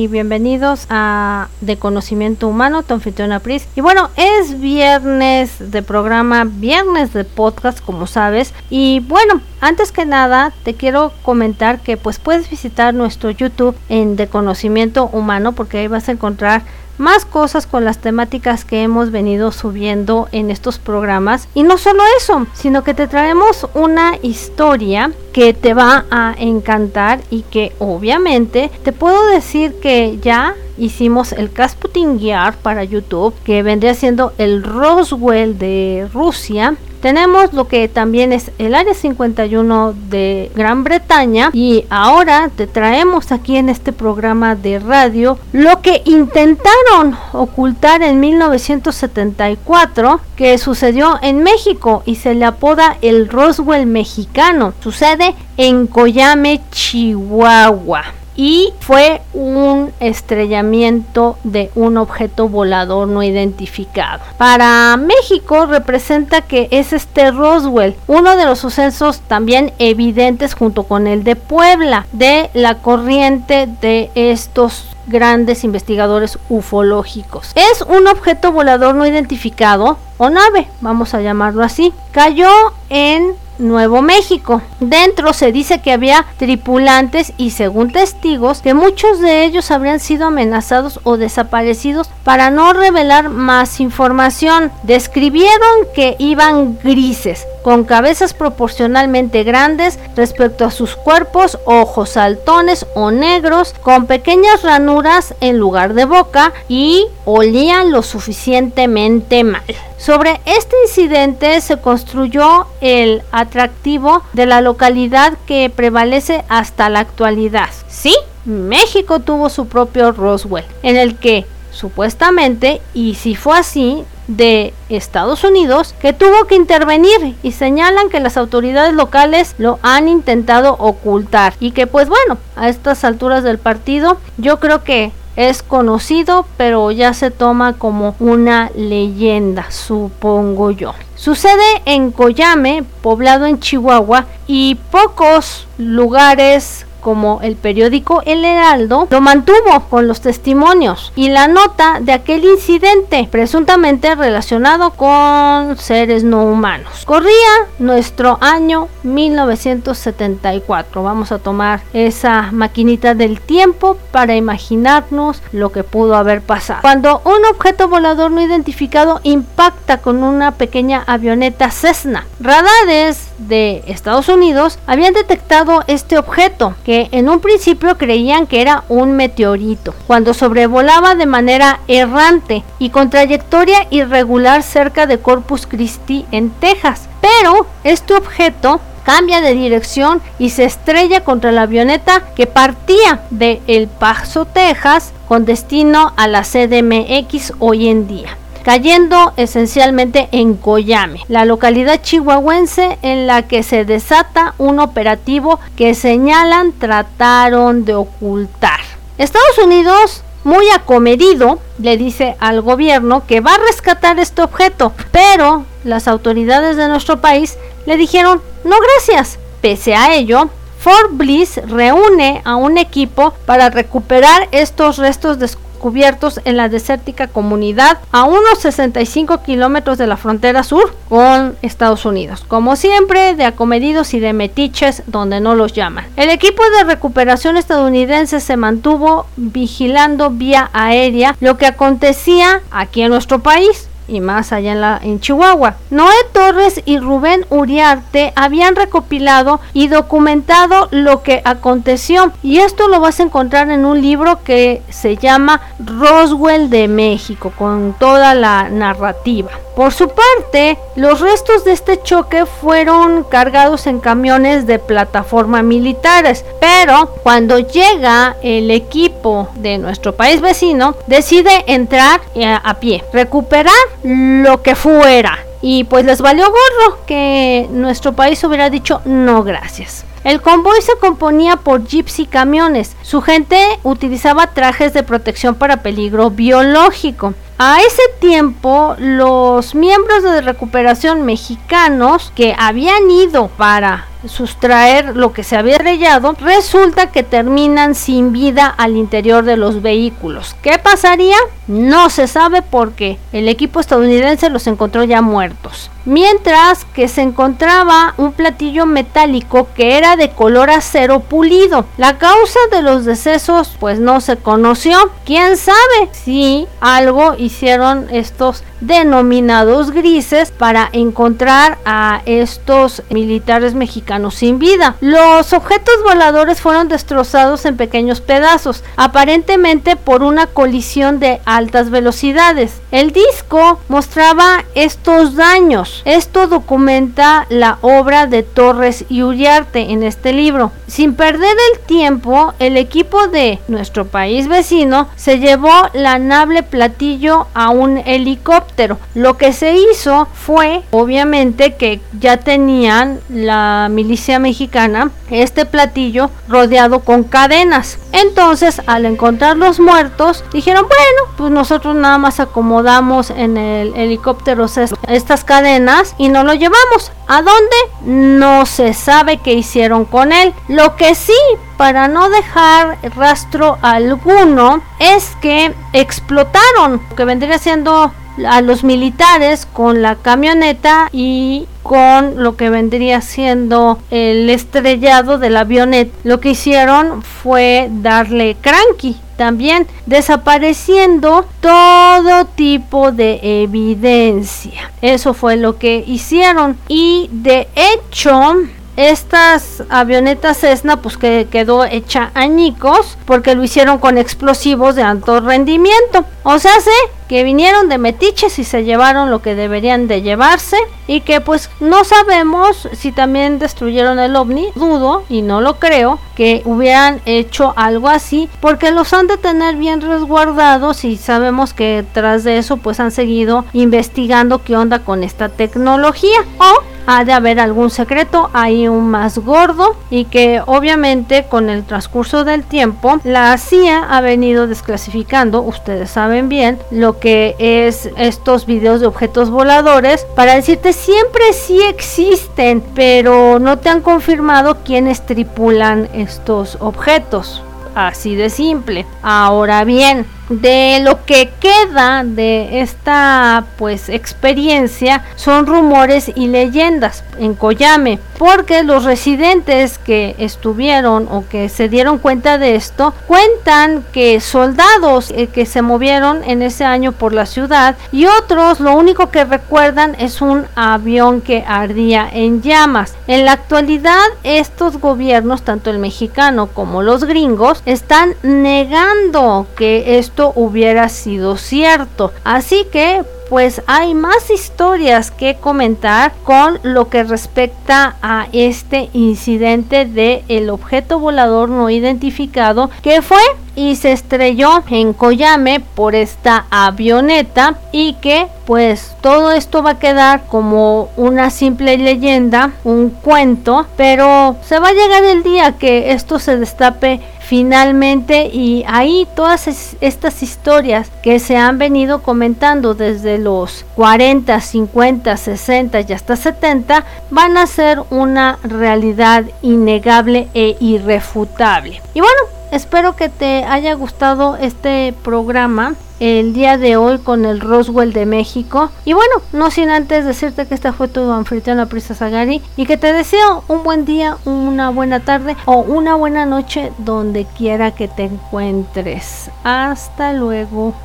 Y bienvenidos a De Conocimiento Humano, tu anfitriona Pris. Y bueno, es viernes de programa, viernes de podcast, como sabes. Y bueno, antes que nada, te quiero comentar que pues puedes visitar nuestro YouTube en De Conocimiento Humano, porque ahí vas a encontrar más cosas con las temáticas que hemos venido subiendo en estos programas. Y no solo eso, sino que te traemos una historia que te va a encantar y que obviamente te puedo decir que ya hicimos el Kasputin Gear para YouTube, que vendría siendo el Roswell de Rusia tenemos lo que también es el Área 51 de Gran Bretaña y ahora te traemos aquí en este programa de radio lo que intentaron ocultar en 1974 que sucedió en México y se le apoda el Roswell mexicano. Sucede en Coyame, Chihuahua y fue un estrellamiento de un objeto volador no identificado. Para México representa que es este Roswell, uno de los sucesos también evidentes junto con el de Puebla, de la corriente de estos grandes investigadores ufológicos. Es un objeto volador no identificado o nave, vamos a llamarlo así. Cayó en Nuevo México. Dentro se dice que había tripulantes y según testigos que muchos de ellos habrían sido amenazados o desaparecidos para no revelar más información. Describieron que iban grises, con cabezas proporcionalmente grandes respecto a sus cuerpos, ojos saltones o negros, con pequeñas ranuras en lugar de boca y olían lo suficientemente mal. Sobre este incidente se construyó el atractivo de la localidad que prevalece hasta la actualidad. Sí, México tuvo su propio Roswell, en el que supuestamente, y si fue así, de Estados Unidos que tuvo que intervenir y señalan que las autoridades locales lo han intentado ocultar y que pues bueno, a estas alturas del partido yo creo que es conocido, pero ya se toma como una leyenda, supongo yo. Sucede en Coyame, poblado en Chihuahua, y pocos lugares como el periódico El Heraldo lo mantuvo con los testimonios y la nota de aquel incidente presuntamente relacionado con seres no humanos. Corría nuestro año 1974. Vamos a tomar esa maquinita del tiempo para imaginarnos lo que pudo haber pasado. Cuando un objeto volador no identificado impacta con una pequeña avioneta Cessna, radares de Estados Unidos habían detectado este objeto que en un principio creían que era un meteorito, cuando sobrevolaba de manera errante y con trayectoria irregular cerca de Corpus Christi en Texas. Pero este objeto cambia de dirección y se estrella contra la avioneta que partía de El Paso, Texas, con destino a la CDMX hoy en día cayendo esencialmente en Coyame, la localidad chihuahuense en la que se desata un operativo que señalan trataron de ocultar. Estados Unidos muy acomedido, le dice al gobierno que va a rescatar este objeto, pero las autoridades de nuestro país le dijeron no gracias. Pese a ello, Fort Bliss reúne a un equipo para recuperar estos restos descubiertos cubiertos en la desértica comunidad a unos 65 kilómetros de la frontera sur con Estados Unidos. Como siempre, de acomedidos y de metiches donde no los llaman. El equipo de recuperación estadounidense se mantuvo vigilando vía aérea lo que acontecía aquí en nuestro país y más allá en, la, en Chihuahua. Noé Torres y Rubén Uriarte habían recopilado y documentado lo que aconteció y esto lo vas a encontrar en un libro que se llama Roswell de México con toda la narrativa. Por su parte, los restos de este choque fueron cargados en camiones de plataforma militares, pero cuando llega el equipo de nuestro país vecino, decide entrar eh, a pie, recuperar lo que fuera. Y pues les valió gorro que nuestro país hubiera dicho no gracias. El convoy se componía por jeeps y camiones. Su gente utilizaba trajes de protección para peligro biológico. A ese tiempo, los miembros de recuperación mexicanos que habían ido para sustraer lo que se había estrellado, resulta que terminan sin vida al interior de los vehículos. ¿Qué pasaría? No se sabe porque el equipo estadounidense los encontró ya muertos. Mientras que se encontraba un platillo metálico que era de color acero pulido. La causa de los decesos pues no se conoció. ¿Quién sabe si algo hicieron estos denominados grises para encontrar a estos militares mexicanos sin vida. Los objetos voladores fueron destrozados en pequeños pedazos, aparentemente por una colisión de altas velocidades. El disco mostraba estos daños. Esto documenta la obra de Torres y Uriarte en este libro. Sin perder el tiempo, el equipo de nuestro país vecino se llevó la nave platillo a un helicóptero lo que se hizo fue, obviamente, que ya tenían la milicia mexicana este platillo rodeado con cadenas. Entonces, al encontrar los muertos, dijeron, bueno, pues nosotros nada más acomodamos en el helicóptero estas cadenas y no lo llevamos. ¿A dónde? No se sabe qué hicieron con él. Lo que sí para no dejar rastro alguno es que explotaron, que vendría siendo a los militares con la camioneta y con lo que vendría siendo el estrellado del avioneta. Lo que hicieron fue darle cranky también desapareciendo todo tipo de evidencia. Eso fue lo que hicieron y de hecho estas avionetas Cessna pues que quedó hecha añicos porque lo hicieron con explosivos de alto rendimiento. O sea, sé que vinieron de metiches y se llevaron lo que deberían de llevarse y que pues no sabemos si también destruyeron el ovni, dudo y no lo creo que hubieran hecho algo así porque los han de tener bien resguardados y sabemos que tras de eso pues han seguido investigando qué onda con esta tecnología. O ha de haber algún secreto ahí un más gordo y que obviamente con el transcurso del tiempo la CIA ha venido desclasificando, ustedes saben bien, lo que es estos videos de objetos voladores para decirte siempre sí existen, pero no te han confirmado quiénes tripulan estos objetos. Así de simple. Ahora bien, de lo que queda de esta pues experiencia son rumores y leyendas en Koyame porque los residentes que estuvieron o que se dieron cuenta de esto cuentan que soldados eh, que se movieron en ese año por la ciudad y otros lo único que recuerdan es un avión que ardía en llamas. En la actualidad estos gobiernos tanto el mexicano como los gringos están negando que esto hubiera sido cierto. Así que pues hay más historias que comentar con lo que respecta a este incidente de el objeto volador no identificado que fue y se estrelló en Koyame por esta avioneta y que pues todo esto va a quedar como una simple leyenda, un cuento, pero se va a llegar el día que esto se destape finalmente y ahí todas estas historias que se han venido comentando desde los 40, 50, 60 y hasta 70 van a ser una realidad innegable e irrefutable. Y bueno, espero que te haya gustado este programa el día de hoy con el Roswell de México. Y bueno, no sin antes decirte que esta fue tu anfitriona Prisa Sagari y que te deseo un buen día, una buena tarde o una buena noche donde quiera que te encuentres. Hasta luego.